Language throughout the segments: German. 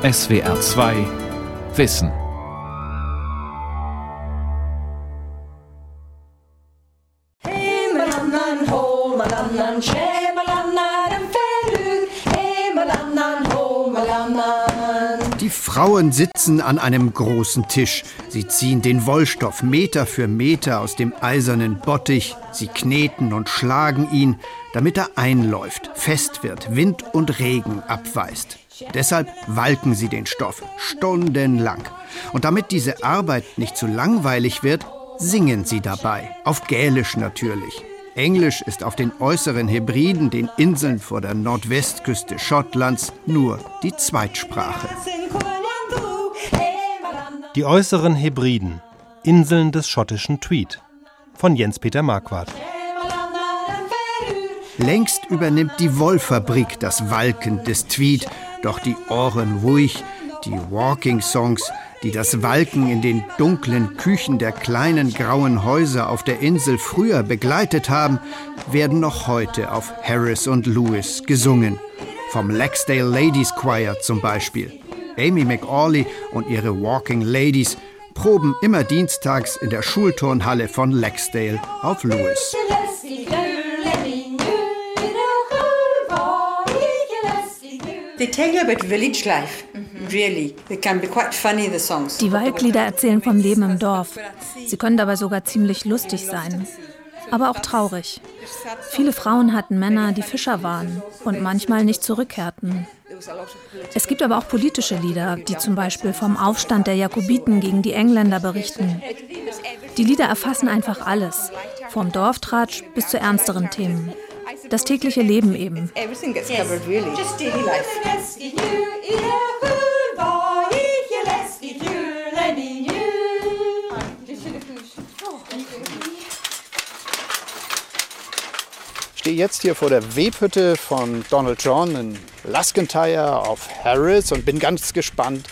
SWR 2 Wissen. Die Frauen sitzen an einem großen Tisch. Sie ziehen den Wollstoff Meter für Meter aus dem eisernen Bottich. Sie kneten und schlagen ihn, damit er einläuft, fest wird, Wind und Regen abweist. Deshalb walken sie den Stoff stundenlang. Und damit diese Arbeit nicht zu langweilig wird, singen sie dabei, auf Gälisch natürlich. Englisch ist auf den äußeren Hebriden, den Inseln vor der Nordwestküste Schottlands, nur die Zweitsprache. Die äußeren Hebriden, Inseln des schottischen Tweed. Von Jens-Peter Marquardt. Längst übernimmt die Wollfabrik das Walken des Tweed, doch die Ohren ruhig, die Walking-Songs, die das Walken in den dunklen Küchen der kleinen grauen Häuser auf der Insel früher begleitet haben, werden noch heute auf Harris und Lewis gesungen. Vom Laxdale Ladies Choir zum Beispiel. Amy McAuley und ihre Walking Ladies proben immer dienstags in der Schulturnhalle von Laxdale auf Lewis. Die Waldlieder erzählen vom Leben im Dorf. Sie können dabei sogar ziemlich lustig sein. Aber auch traurig. Viele Frauen hatten Männer, die Fischer waren und manchmal nicht zurückkehrten. Es gibt aber auch politische Lieder, die zum Beispiel vom Aufstand der Jakobiten gegen die Engländer berichten. Die Lieder erfassen einfach alles, vom Dorftratsch bis zu ernsteren Themen. Das tägliche Leben eben. Everything gets covered, really. Just daily life. Ich stehe jetzt hier vor der Webhütte von Donald John in Laskentyre auf Harris und bin ganz gespannt,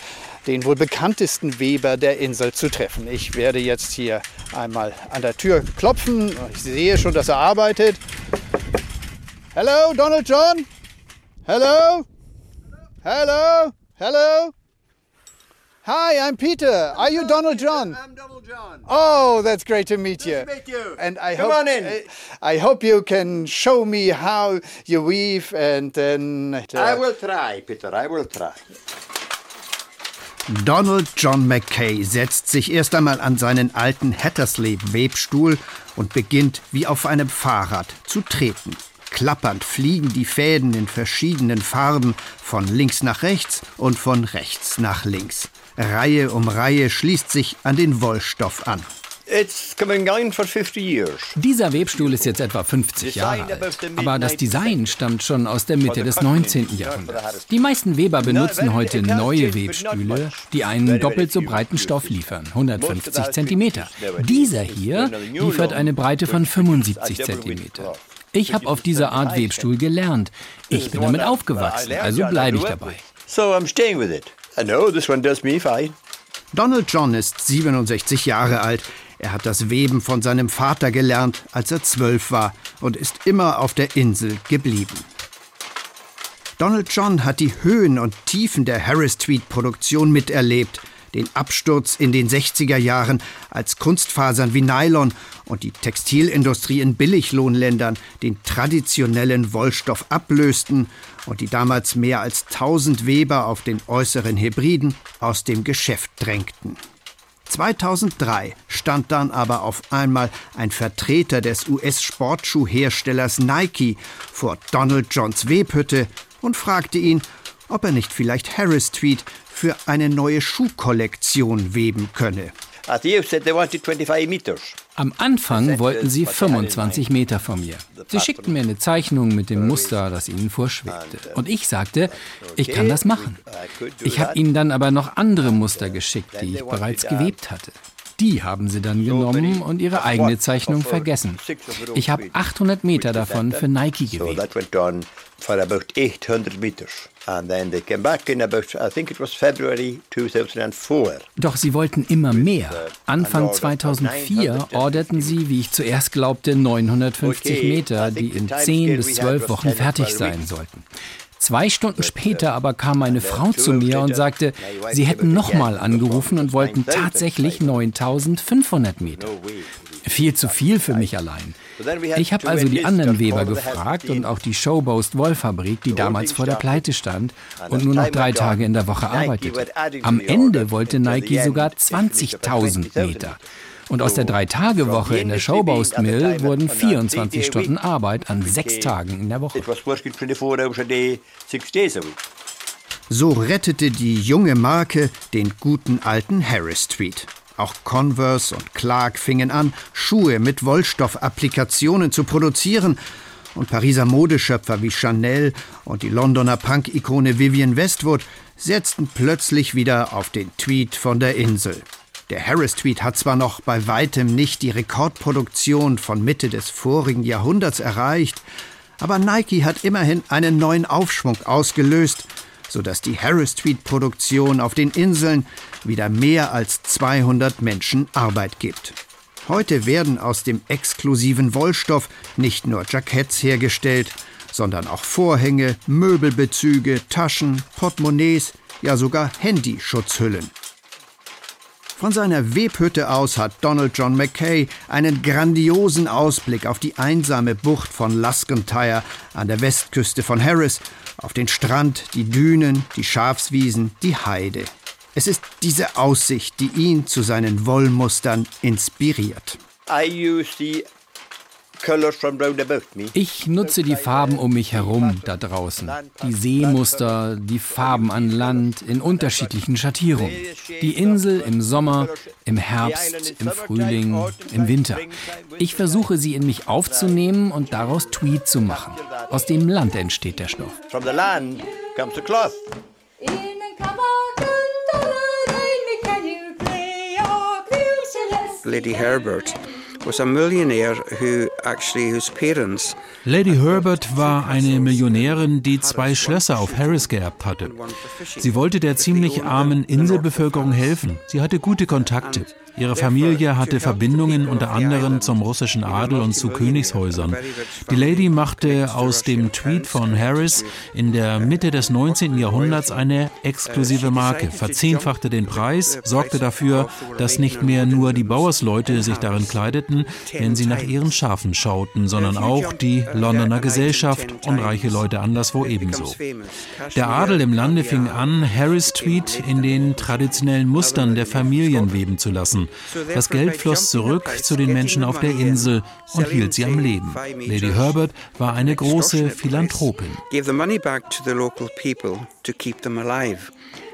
den wohl bekanntesten Weber der Insel zu treffen. Ich werde jetzt hier einmal an der Tür klopfen. Ich sehe schon, dass er arbeitet. Hello, Donald John? Hello? Hello? Hello? Hi, I'm Peter. Are you Donald John? I'm Donald John. Oh, that's great to meet you. to meet you. And I Come hope on in. I, I hope you can show me how you weave and then. uh, I will try, Peter. I will try. Donald John Mackay setzt sich erst einmal an seinen alten Hattersley-Webstuhl und beginnt wie auf einem Fahrrad zu treten. Klappernd fliegen die Fäden in verschiedenen Farben von links nach rechts und von rechts nach links. Reihe um Reihe schließt sich an den Wollstoff an. It's coming on for 50 years. Dieser Webstuhl ist jetzt etwa 50 Jahre alt. Aber das Design stammt schon aus der Mitte des 19. Jahrhunderts. Die meisten Weber benutzen heute neue Webstühle, die einen doppelt so breiten Stoff liefern, 150 cm. Dieser hier liefert eine Breite von 75 cm. Ich habe auf diese Art Webstuhl gelernt. Ich bin damit aufgewachsen, also bleibe ich dabei. So I'm staying with it. I know this one does me fine. Donald John ist 67 Jahre alt. Er hat das Weben von seinem Vater gelernt, als er zwölf war und ist immer auf der Insel geblieben. Donald John hat die Höhen und Tiefen der Harris Tweed Produktion miterlebt, den Absturz in den 60er Jahren, als Kunstfasern wie Nylon und die Textilindustrie in Billiglohnländern den traditionellen Wollstoff ablösten und die damals mehr als 1000 Weber auf den äußeren Hebriden aus dem Geschäft drängten. 2003 stand dann aber auf einmal ein Vertreter des US-Sportschuhherstellers Nike vor Donald Johns Webhütte und fragte ihn, ob er nicht vielleicht Harris Tweed für eine neue Schuhkollektion weben könne. At the outset, they wanted 25 meters. Am Anfang wollten sie 25 Meter von mir. Sie schickten mir eine Zeichnung mit dem Muster, das ihnen vorschwebte. Und ich sagte, ich kann das machen. Ich habe ihnen dann aber noch andere Muster geschickt, die ich bereits gewebt hatte. Die haben sie dann genommen und ihre eigene Zeichnung vergessen. Ich habe 800 Meter davon für Nike So gewebt. that went on for about 800 meters. And then they came back in about, I think it was February 2004. Doch sie wollten immer mehr. Anfang 2004 orderten sie, wie ich zuerst glaubte, 950 Meter, die in 10 bis 12 Wochen fertig sein sollten. Zwei Stunden später aber kam meine Frau zu mir und sagte, sie hätten nochmal angerufen und wollten tatsächlich 9500 Meter. Viel zu viel für mich allein. Ich habe also die anderen Weber gefragt und auch die Showboast Wollfabrik, die damals vor der Pleite stand und nur noch drei Tage in der Woche arbeitete. Am Ende wollte Nike sogar 20.000 Meter. Und aus der Drei-Tage-Woche in der Showboast Mill wurden 24 Stunden Arbeit an sechs Tagen in der Woche. So rettete die junge Marke den guten alten Harris Street. Auch Converse und Clark fingen an, Schuhe mit Wollstoffapplikationen zu produzieren. Und Pariser Modeschöpfer wie Chanel und die Londoner Punk-Ikone Vivienne Westwood setzten plötzlich wieder auf den Tweet von der Insel. Der Harris-Tweet hat zwar noch bei weitem nicht die Rekordproduktion von Mitte des vorigen Jahrhunderts erreicht, aber Nike hat immerhin einen neuen Aufschwung ausgelöst, sodass die Harris-Tweet-Produktion auf den Inseln wieder mehr als 200 Menschen Arbeit gibt. Heute werden aus dem exklusiven Wollstoff nicht nur Jacketts hergestellt, sondern auch Vorhänge, Möbelbezüge, Taschen, Portemonnaies, ja sogar Handyschutzhüllen. Von seiner Webhütte aus hat Donald John Mackay einen grandiosen Ausblick auf die einsame Bucht von Luscontyre an der Westküste von Harris, auf den Strand, die Dünen, die Schafswiesen, die Heide. Es ist diese Aussicht, die ihn zu seinen Wollmustern inspiriert. I use the ich nutze die Farben um mich herum da draußen. Die Seemuster, die Farben an Land in unterschiedlichen Schattierungen. Die Insel im Sommer, im Herbst, im Frühling, im Winter. Ich versuche sie in mich aufzunehmen und daraus Tweed zu machen. Aus dem Land entsteht der Stoff. Lady Herbert was a millionaire who Lady Herbert war eine Millionärin, die zwei Schlösser auf Harris geerbt hatte. Sie wollte der ziemlich armen Inselbevölkerung helfen. Sie hatte gute Kontakte. Ihre Familie hatte Verbindungen unter anderem zum russischen Adel und zu Königshäusern. Die Lady machte aus dem Tweet von Harris in der Mitte des 19. Jahrhunderts eine exklusive Marke, verzehnfachte den Preis, sorgte dafür, dass nicht mehr nur die Bauersleute sich darin kleideten, wenn sie nach ihren Schafen schauten, sondern auch die Londoner Gesellschaft und reiche Leute anderswo ebenso. Der Adel im Lande fing an, Harris Tweed in den traditionellen Mustern der Familien weben zu lassen. Das Geld floss zurück zu den Menschen auf der Insel und hielt sie am Leben. Lady Herbert war eine große Philanthropin.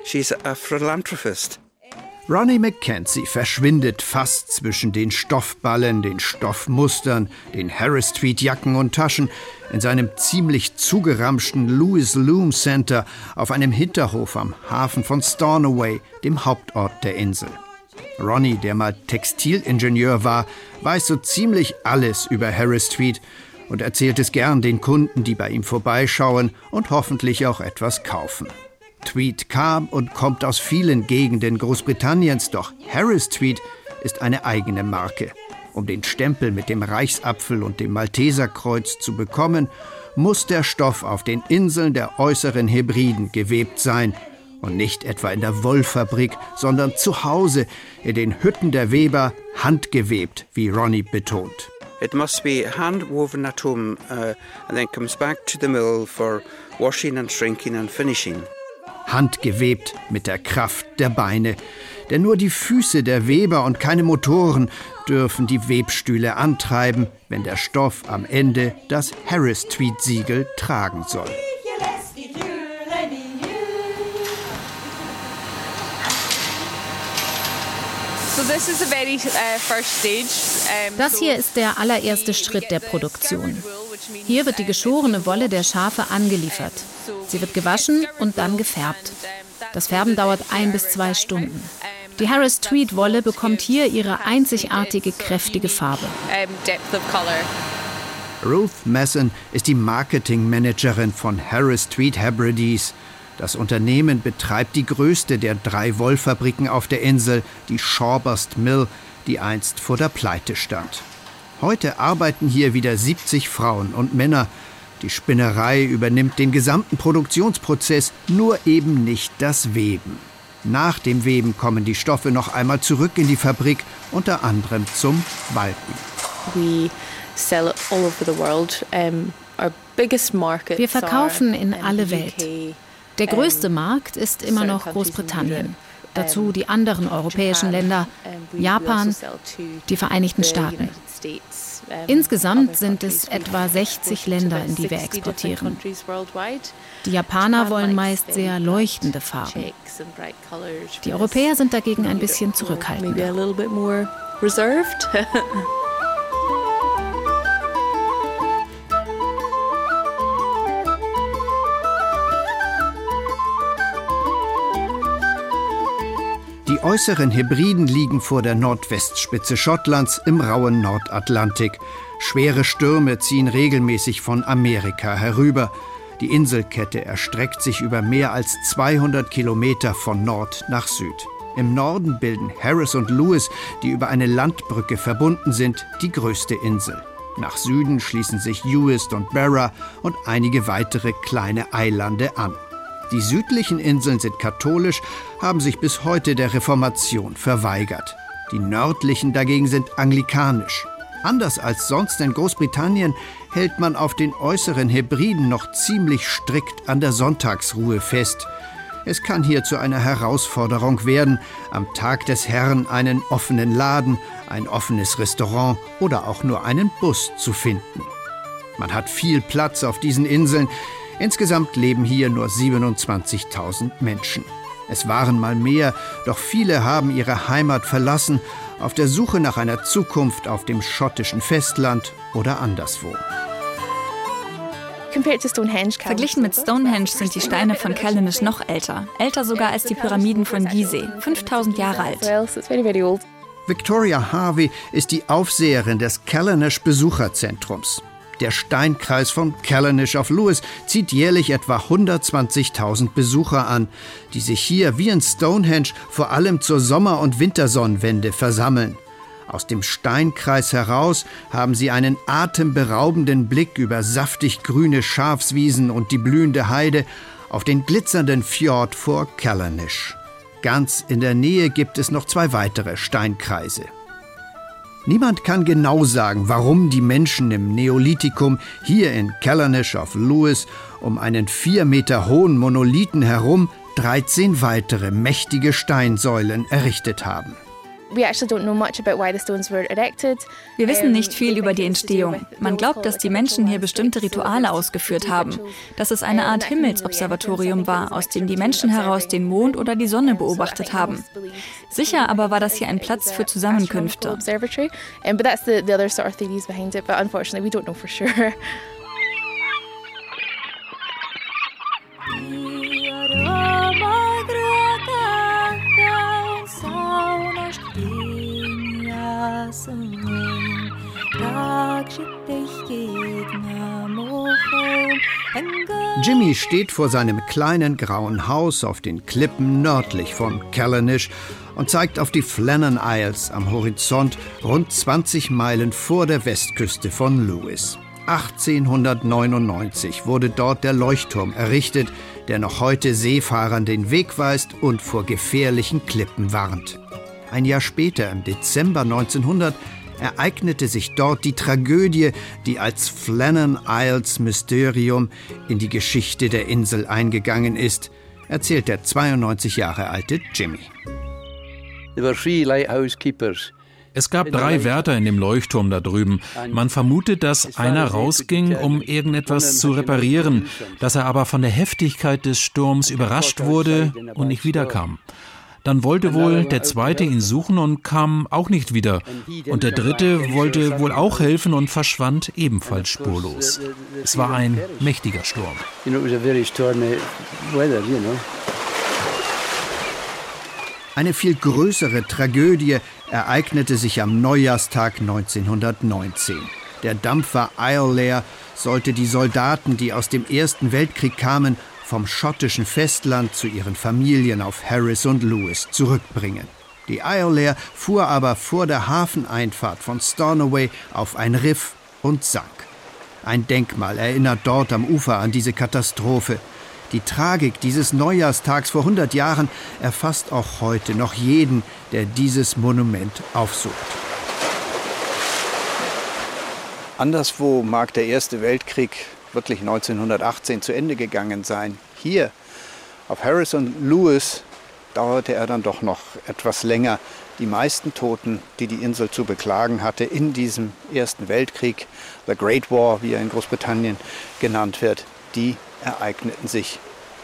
She's a philanthropist. Ronnie McKenzie verschwindet fast zwischen den Stoffballen, den Stoffmustern, den Harris Street Jacken und Taschen in seinem ziemlich zugeramschten Louis Loom Center auf einem Hinterhof am Hafen von Stornoway, dem Hauptort der Insel. Ronnie, der mal Textilingenieur war, weiß so ziemlich alles über Harris Tweed und erzählt es gern den Kunden, die bei ihm vorbeischauen und hoffentlich auch etwas kaufen. Tweed kam und kommt aus vielen Gegenden Großbritanniens, doch Harris Tweed ist eine eigene Marke. Um den Stempel mit dem Reichsapfel und dem Malteserkreuz zu bekommen, muss der Stoff auf den Inseln der äußeren Hebriden gewebt sein und nicht etwa in der Wollfabrik, sondern zu Hause in den Hütten der Weber handgewebt, wie Ronnie betont. It must be handwoven at home uh, and then comes back to the mill for washing. Handgewebt mit der Kraft der Beine. Denn nur die Füße der Weber und keine Motoren dürfen die Webstühle antreiben, wenn der Stoff am Ende das Harris-Tweed-Siegel tragen soll. Das hier ist der allererste Schritt der Produktion. Hier wird die geschorene Wolle der Schafe angeliefert. Sie wird gewaschen und dann gefärbt. Das Färben dauert ein bis zwei Stunden. Die Harris Tweed Wolle bekommt hier ihre einzigartige, kräftige Farbe. Ruth Masson ist die Marketingmanagerin von Harris Tweed Hebrides. Das Unternehmen betreibt die größte der drei Wollfabriken auf der Insel, die Shawburst Mill, die einst vor der Pleite stand. Heute arbeiten hier wieder 70 Frauen und Männer, Die Spinnerei übernimmt den gesamten Produktionsprozess, nur eben nicht das Weben. Nach dem Weben kommen die Stoffe noch einmal zurück in die Fabrik, unter anderem zum Balken. We sell it all over the world. Um, our biggest markets Wir verkaufen in alle Welt. Der größte um, Markt ist immer noch Großbritannien. Dazu um, die anderen europäischen Japan, Länder, Japan, also to die Vereinigten Staaten. Insgesamt sind es etwa 60 Länder, in die wir 60 different exportieren. Die Japaner Japan wollen meist sehr leuchtende Farben. Die Europäer sind dagegen ein bisschen zurückhaltender. äußeren Hebriden liegen vor der Nordwestspitze Schottlands im rauen Nordatlantik. Schwere Stürme ziehen regelmäßig von Amerika herüber. Die Inselkette erstreckt sich über mehr als 200 Kilometer von Nord nach Süd. Im Norden bilden Harris und Lewis, die über eine Landbrücke verbunden sind, die größte Insel. Nach Süden schließen sich Uist und Barra und einige weitere kleine Eilande an. Die südlichen Inseln sind katholisch, haben sich bis heute der Reformation verweigert. Die nördlichen dagegen sind anglikanisch. Anders als sonst in Großbritannien hält man auf den äußeren Hebriden noch ziemlich strikt an der Sonntagsruhe fest. Es kann hier zu einer Herausforderung werden, am Tag des Herrn einen offenen Laden, ein offenes Restaurant oder auch nur einen Bus zu finden. Man hat viel Platz auf diesen Inseln. Insgesamt leben hier nur 27.000 Menschen. Es waren mal mehr, doch viele haben ihre Heimat verlassen, auf der Suche nach einer Zukunft auf dem schottischen Festland oder anderswo. Verglichen mit Stonehenge sind die Steine von Callanish noch älter. Älter sogar als die Pyramiden von Gizeh. 5000 Jahre alt. Victoria Harvey ist die Aufseherin des Callanish Besucherzentrums. Der Steinkreis von Callanish auf Lewis zieht jährlich etwa 120.000 Besucher an, die sich hier wie in Stonehenge vor allem zur Sommer- und Wintersonnenwende versammeln. Aus dem Steinkreis heraus haben sie einen atemberaubenden Blick über saftig grüne Schafswiesen und die blühende Heide auf den glitzernden Fjord vor Callanish. Ganz in der Nähe gibt es noch zwei weitere Steinkreise. Niemand kann genau sagen, warum die Menschen im Neolithikum hier in Callanish auf Lewis um einen vier Meter hohen Monolithen herum 13 weitere mächtige Steinsäulen errichtet haben. Wir wissen nicht viel über die Entstehung. Man glaubt, dass die Menschen hier bestimmte Rituale ausgeführt haben, dass es eine Art Himmelsobservatorium war, aus dem die Menschen heraus den Mond oder die Sonne beobachtet haben. Sicher aber war das hier ein Platz für Zusammenkünfte. Jimmy steht vor seinem kleinen grauen Haus auf den Klippen nördlich von Callanish und zeigt auf die Flannan Isles am Horizont rund 20 Meilen vor der Westküste von Lewis. 1899 wurde dort der Leuchtturm errichtet, der noch heute Seefahrern den Weg weist und vor gefährlichen Klippen warnt. Ein Jahr später, im Dezember 1900, ereignete sich dort die Tragödie, die als Flannan Isles Mysterium in die Geschichte der Insel eingegangen ist, erzählt der 92 Jahre alte Jimmy. Es gab drei Wärter in dem Leuchtturm da drüben. Man vermutet, dass einer rausging, um irgendetwas zu reparieren, dass er aber von der Heftigkeit des Sturms überrascht wurde und nicht wiederkam. Dann wollte wohl der zweite ihn suchen und kam auch nicht wieder. Und der dritte wollte wohl auch helfen und verschwand ebenfalls spurlos. Es war ein mächtiger Sturm. Eine viel größere Tragödie ereignete sich am Neujahrstag 1919. Der Dampfer Islair sollte die Soldaten, die aus dem Ersten Weltkrieg kamen, vom schottischen Festland zu ihren Familien auf Harris und Lewis zurückbringen. Die Islair fuhr aber vor der Hafeneinfahrt von Stornoway auf ein Riff und sank. Ein Denkmal erinnert dort am Ufer an diese Katastrophe. Die Tragik dieses Neujahrstags vor 100 Jahren erfasst auch heute noch jeden, der dieses Monument aufsucht. Anderswo mag der Erste Weltkrieg wirklich 1918 zu Ende gegangen sein. Hier auf Harrison Lewis dauerte er dann doch noch etwas länger. Die meisten Toten, die die Insel zu beklagen hatte in diesem Ersten Weltkrieg, The Great War, wie er in Großbritannien genannt wird, die ereigneten sich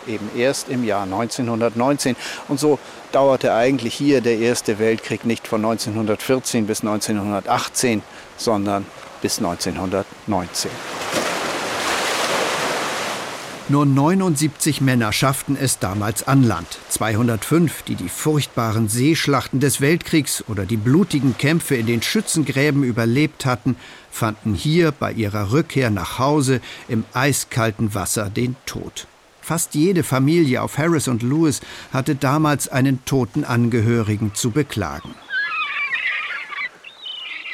eben erst im Jahr 1919. Und so dauerte eigentlich hier der Erste Weltkrieg nicht von 1914 bis 1918, sondern bis 1919. Nur 79 Männer schafften es damals an Land. 205, die die furchtbaren Seeschlachten des Weltkriegs oder die blutigen Kämpfe in den Schützengräben überlebt hatten, fanden hier bei ihrer Rückkehr nach Hause im eiskalten Wasser den Tod. Fast jede Familie auf Harris und Lewis hatte damals einen toten Angehörigen zu beklagen.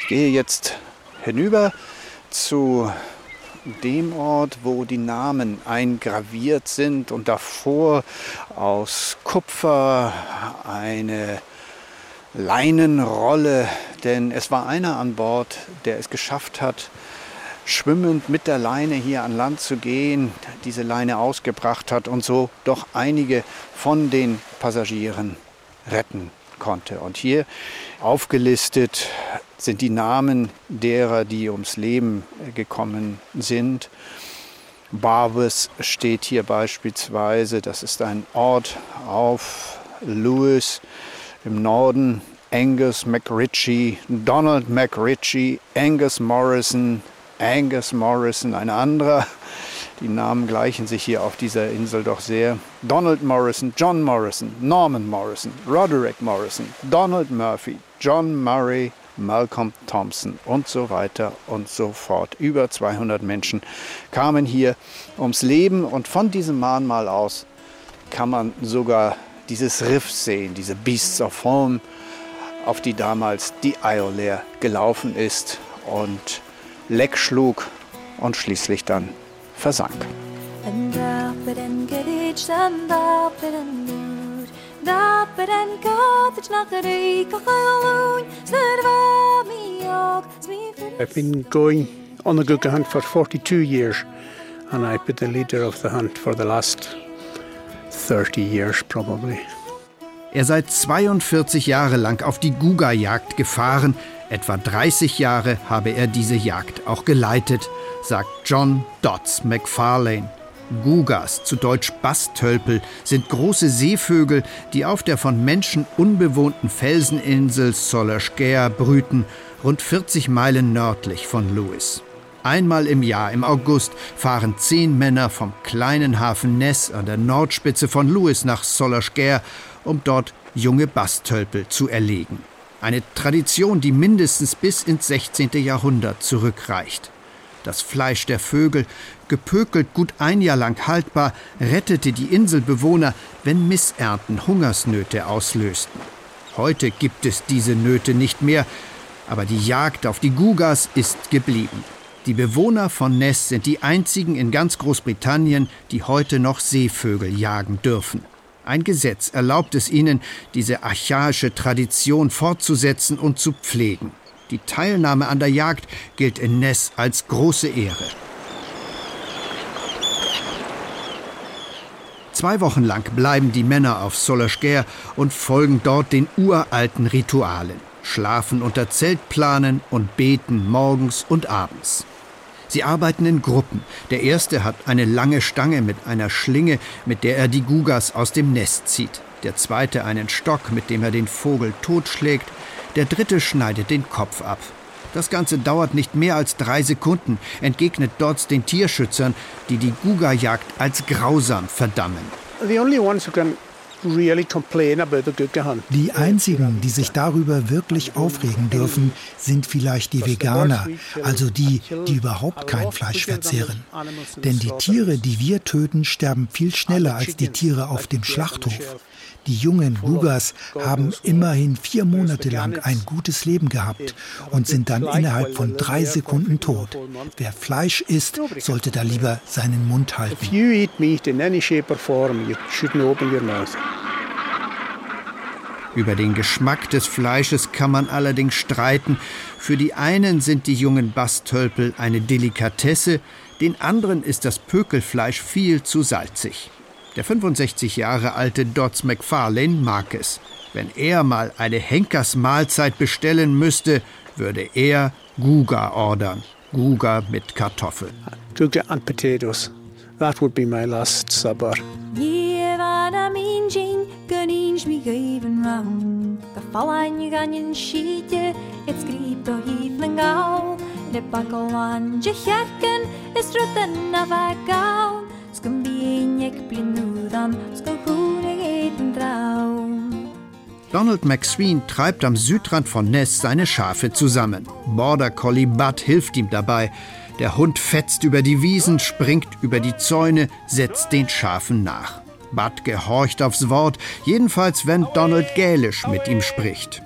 Ich gehe jetzt hinüber zu dem Ort, wo die Namen eingraviert sind und davor aus Kupfer eine Leinenrolle, denn es war einer an Bord, der es geschafft hat, schwimmend mit der Leine hier an Land zu gehen, diese Leine ausgebracht hat und so doch einige von den Passagieren retten konnte. Und hier aufgelistet sind die Namen derer, die ums Leben gekommen sind. Barbes steht hier beispielsweise, das ist ein Ort auf Lewis im Norden. Angus McRitchie, Donald McRitchie, Angus Morrison, Angus Morrison, ein anderer. Die Namen gleichen sich hier auf dieser Insel doch sehr. Donald Morrison, John Morrison, Norman Morrison, Roderick Morrison, Donald Murphy, John Murray, Malcolm Thompson und so weiter und so fort. Über 200 Menschen kamen hier ums Leben und von diesem Mahnmal aus kann man sogar dieses Riff sehen, diese Beasts of Home, auf die damals die Iolair gelaufen ist und Leck schlug und schließlich dann versank. I've been going on the Guga hunt for 42 years and I've been the leader of the hunt for the last 30 years probably. Er sei 42 Jahre lang auf die Guga-Jagd gefahren. Etwa 30 Jahre habe er diese Jagd auch geleitet, sagt John Dodds McFarlane. Gugas, zu Deutsch Bastölpel, sind große Seevögel, die auf der von Menschen unbewohnten Felseninsel Solerskär brüten, rund 40 Meilen nördlich von Lewis. Einmal im Jahr, im August, fahren zehn Männer vom kleinen Hafen Ness an der Nordspitze von Lewis nach Solerskär, um dort junge Bastölpel zu erlegen. Eine Tradition, die mindestens bis ins 16. Jahrhundert zurückreicht. Das Fleisch der Vögel, gepökelt gut ein Jahr lang haltbar, rettete die Inselbewohner, wenn Missernten Hungersnöte auslösten. Heute gibt es diese Nöte nicht mehr, aber die Jagd auf die Gugas ist geblieben. Die Bewohner von Ness sind die einzigen in ganz Großbritannien, die heute noch Seevögel jagen dürfen. Ein Gesetz erlaubt es ihnen, diese archaische Tradition fortzusetzen und zu pflegen. Die Teilnahme an der Jagd gilt in Ness als große Ehre. Zwei Wochen lang bleiben die Männer auf Solerskär und folgen dort den uralten Ritualen, schlafen unter Zeltplanen und beten morgens und abends. Sie arbeiten in Gruppen. Der erste hat eine lange Stange mit einer Schlinge, mit der er die Gugas aus dem Nest zieht. Der zweite einen Stock, mit dem er den Vogel totschlägt. Der dritte schneidet den Kopf ab. Das Ganze dauert nicht mehr als drei Sekunden, entgegnet Dodds den Tierschützern, die die Guga-Jagd als grausam verdammen. The only ones who can Die einzigen, die sich darüber wirklich aufregen dürfen, sind vielleicht die Veganer, also die, die überhaupt kein Fleisch verzehren. Denn die Tiere, die wir töten, sterben viel schneller als die Tiere auf dem Schlachthof. Die jungen Gugas haben immerhin vier Monate lang ein gutes Leben gehabt und sind dann innerhalb von drei Sekunden tot. Wer Fleisch isst, sollte da lieber seinen Mund halten. If you eat meat in any shape or form, you shouldn't open your mouth. Über den Geschmack des Fleisches kann man allerdings streiten. Für die einen sind die jungen Bastölpel eine Delikatesse, den anderen ist das Pökelfleisch viel zu salzig. Der 65 Jahre alte Dodds McFarlane mag es. Wenn er mal eine Henkersmahlzeit bestellen müsste, würde er Guga ordern. Guga mit Kartoffeln. Gugger and potatoes. That would be my last supper. Jevana minjing, ganinj mi geven round. Gefallen ganjen schietje, het skriep doch even gauw. De bakkelwan je herken, is rutten af a gauw. Skum ik blinudan, skum hune geten traum. Donald McSween treibt am Südrand von Ness seine Schafe zusammen. Border Collie Bud hilft ihm dabei. Der Hund fetzt über die Wiesen, springt über die Zäune, setzt den Schafen nach. Bud gehorcht aufs Wort, jedenfalls wenn Donald Gälisch mit ihm spricht.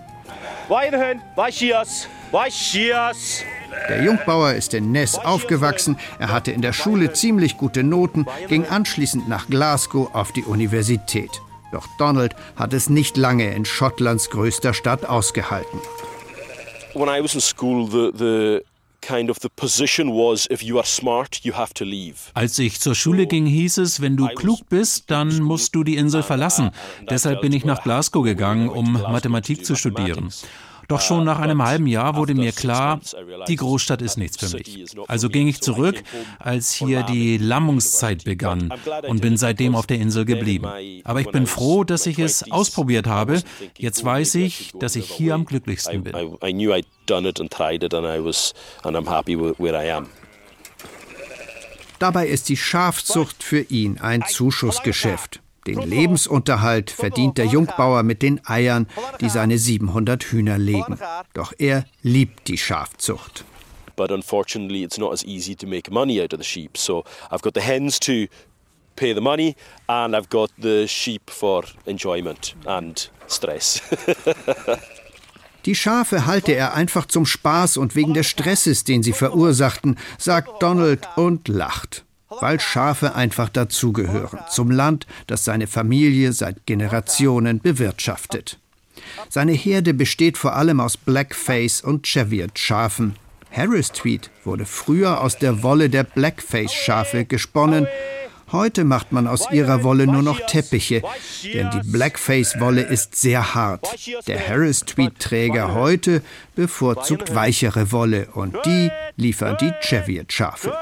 Der Jungbauer ist in Ness aufgewachsen, er hatte in der Schule ziemlich gute Noten, ging anschließend nach Glasgow auf die Universität. Doch Donald hat es nicht lange in Schottlands größter Stadt ausgehalten. When I was in school, the, the kind of the position was if you are smart, you have to leave. Als ich zur Schule ging, hieß es, wenn du klug bist, dann musst du die Insel verlassen. Deshalb bin ich nach Glasgow gegangen, um Mathematik zu studieren. Doch schon nach einem halben Jahr wurde mir klar, die Großstadt ist nichts für mich. Also ging ich zurück, als hier die Lammungszeit begann und bin seitdem auf der Insel geblieben. Aber ich bin froh, dass ich es ausprobiert habe. Jetzt weiß ich, dass ich hier am glücklichsten bin. I, I knew I'd done it and tried it and I was and I'm happy where where I am. Dabei ist die Schafzucht für ihn ein Zuschussgeschäft. Den Lebensunterhalt verdient der Jungbauer mit den Eiern, die seine 700 Hühner legen. Doch er liebt die Schafzucht. But unfortunately, it's not as easy to make money out of the sheep. So I've got the hens to pay the money, and I've got the sheep for enjoyment and stress. Die Schafe halte er einfach zum Spaß und wegen des Stresses, den sie verursachten, sagt Donald und lacht. Weil Schafe einfach dazugehören, zum Land, das seine Familie seit Generationen bewirtschaftet. Seine Herde besteht vor allem aus Blackface und Cheviot-Schafen. Harris Tweed wurde früher aus der Wolle der Blackface-Schafe gesponnen. Heute macht man aus ihrer Wolle nur noch Teppiche, denn die Blackface-Wolle ist sehr hart. Der Harris Tweed-Träger heute bevorzugt weichere Wolle und die liefern die Cheviot-Schafe.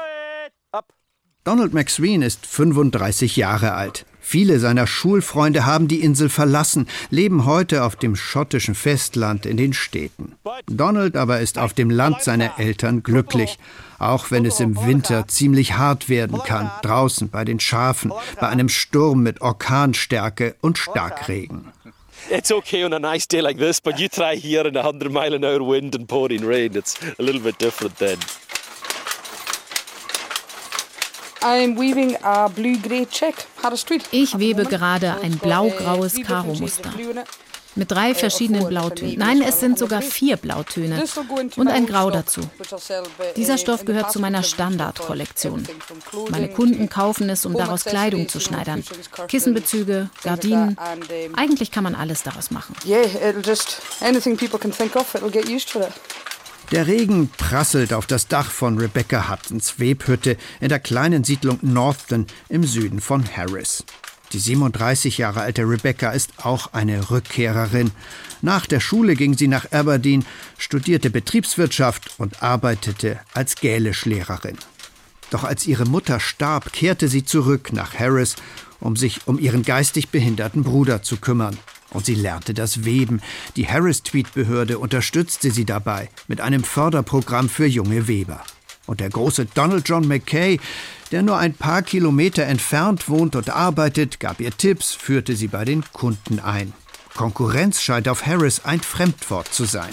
Donald McSween ist 35 Jahre alt. Viele seiner Schulfreunde haben die Insel verlassen, leben heute auf dem schottischen Festland in den Städten. Donald aber ist auf dem Land seiner Eltern glücklich, auch wenn es im Winter ziemlich hart werden kann, draußen bei den Schafen, bei einem Sturm mit Orkanstärke und Starkregen. it's okay on a nice day like this, but you try here in a 100 mile an hour wind and pouring rain. It's a little bit different then. I'm weaving a blue-grey check, Harris Tweed. Ich webe gerade ein blau-graues Karo-Muster. Mit drei verschiedenen Blautönen. Nein, es sind sogar vier Blautöne. Und ein Grau dazu. Dieser Stoff gehört zu meiner Standardkollektion. Meine Kunden kaufen es, um daraus Kleidung zu schneidern. Kissenbezüge, Gardinen. Eigentlich kann man alles daraus machen. Yeah, it'll just anything people can think of, it'll get used to it. Der Regen prasselt auf das Dach von Rebecca Huttons Webhütte in der kleinen Siedlung Northton im Süden von Harris. Die 37 Jahre alte Rebecca ist auch eine Rückkehrerin. Nach der Schule ging sie nach Aberdeen, studierte Betriebswirtschaft und arbeitete als Gälischlehrerin. Doch als ihre Mutter starb, kehrte sie zurück nach Harris, um sich um ihren geistig behinderten Bruder zu kümmern. Und sie lernte das Weben. Die Harris-Tweed-Behörde unterstützte sie dabei mit einem Förderprogramm für junge Weber. Und der große Donald John Mackay, der nur ein paar Kilometer entfernt wohnt und arbeitet, gab ihr Tipps, führte sie bei den Kunden ein. Konkurrenz scheint auf Harris ein Fremdwort zu sein.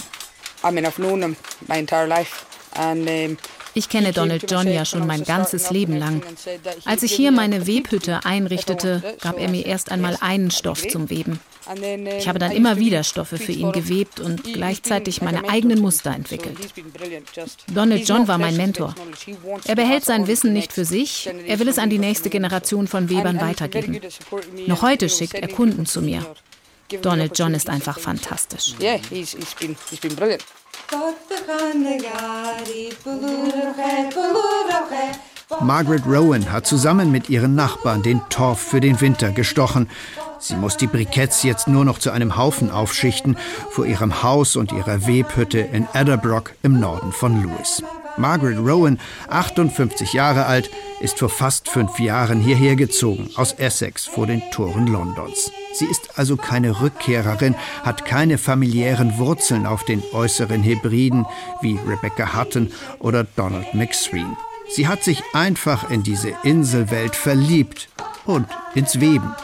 I've known him my entire life. And, um, ich kenne Donald John ja schon mein ganzes Leben lang. Als ich hier meine Webhütte einrichtete, gab er mir erst einmal einen Stoff zum Weben. Ich habe dann immer wieder Stoffe für ihn gewebt und gleichzeitig meine eigenen Muster entwickelt. Donald John war mein Mentor. Er behält sein Wissen nicht für sich, er will es an die nächste Generation von Webern weitergeben. Noch heute schickt er Kunden zu mir. Donald John ist einfach fantastisch. Yeah, he's, he's been, he's been. Margaret Rowan hat zusammen mit ihren Nachbarn den Torf für den Winter gestochen. Sie muss die Briketts jetzt nur noch zu einem Haufen aufschichten vor ihrem Haus und ihrer Webhütte in Adderbrook im Norden von Lewis. Margaret Rowan, 58 Jahre alt, ist vor fast fünf Jahren hierher gezogen, aus Essex vor den Toren Londons. Sie ist also keine Rückkehrerin, hat keine familiären Wurzeln auf den äußeren Hebriden wie Rebecca Hutton oder Donald McSween. Sie hat sich einfach in diese Inselwelt verliebt und ins Weben.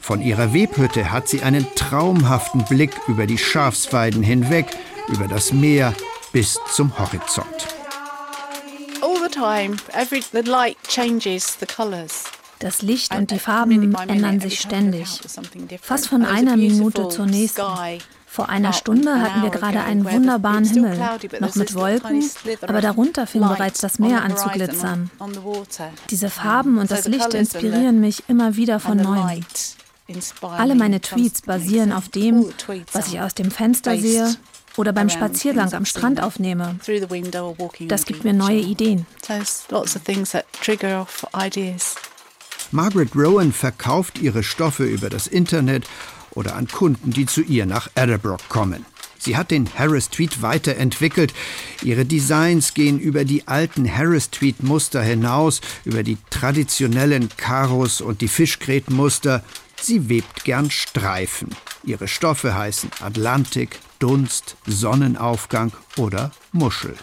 Von ihrer Webhütte hat sie einen traumhaften Blick über die Schafsweiden hinweg, über das Meer bis zum Horizont. Das Licht und die Farben ändern sich ständig, fast von einer Minute zur nächsten. Vor einer Stunde hatten wir gerade einen wunderbaren Himmel, noch mit Wolken, aber darunter fing bereits das Meer an zu glitzern. Diese Farben und das Licht inspirieren mich immer wieder von neuem. Alle meine Tweets basieren auf dem, was ich aus dem Fenster sehe oder beim Spaziergang am Strand aufnehme. Das gibt mir neue Ideen. Margaret Rowan verkauft ihre Stoffe über das Internet oder an Kunden, die zu ihr nach Adderbrook kommen. Sie hat den Harris Tweet weiterentwickelt. Ihre Designs gehen über die alten Harris Tweet Muster hinaus, über die traditionellen Karos und die Fischgrätenmuster. Sie webt gern Streifen. Ihre Stoffe heißen Atlantik, Dunst, Sonnenaufgang oder Muschel.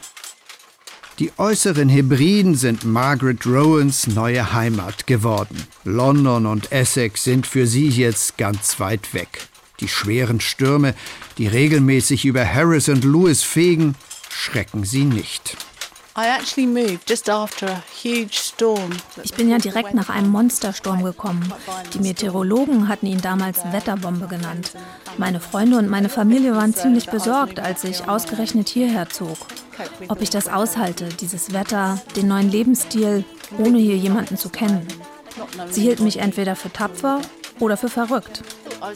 Die äußeren Hebriden sind Margaret Rowans neue Heimat geworden. London und Essex sind für sie jetzt ganz weit weg. Die schweren Stürme, die regelmäßig über Harris und Lewis fegen, schrecken sie nicht. Ich bin ja direkt nach einem Monstersturm gekommen. Die Meteorologen hatten ihn damals Wetterbombe genannt. Meine Freunde und meine Familie waren ziemlich besorgt, als ich ausgerechnet hierher zog. Ob ich das aushalte, dieses Wetter, den neuen Lebensstil, ohne hier jemanden zu kennen. Sie hielt mich entweder für tapfer oder für verrückt.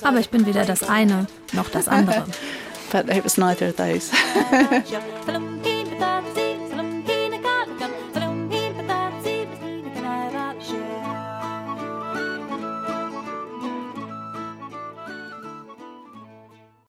Aber ich bin weder das eine noch das andere. But it was neither of those.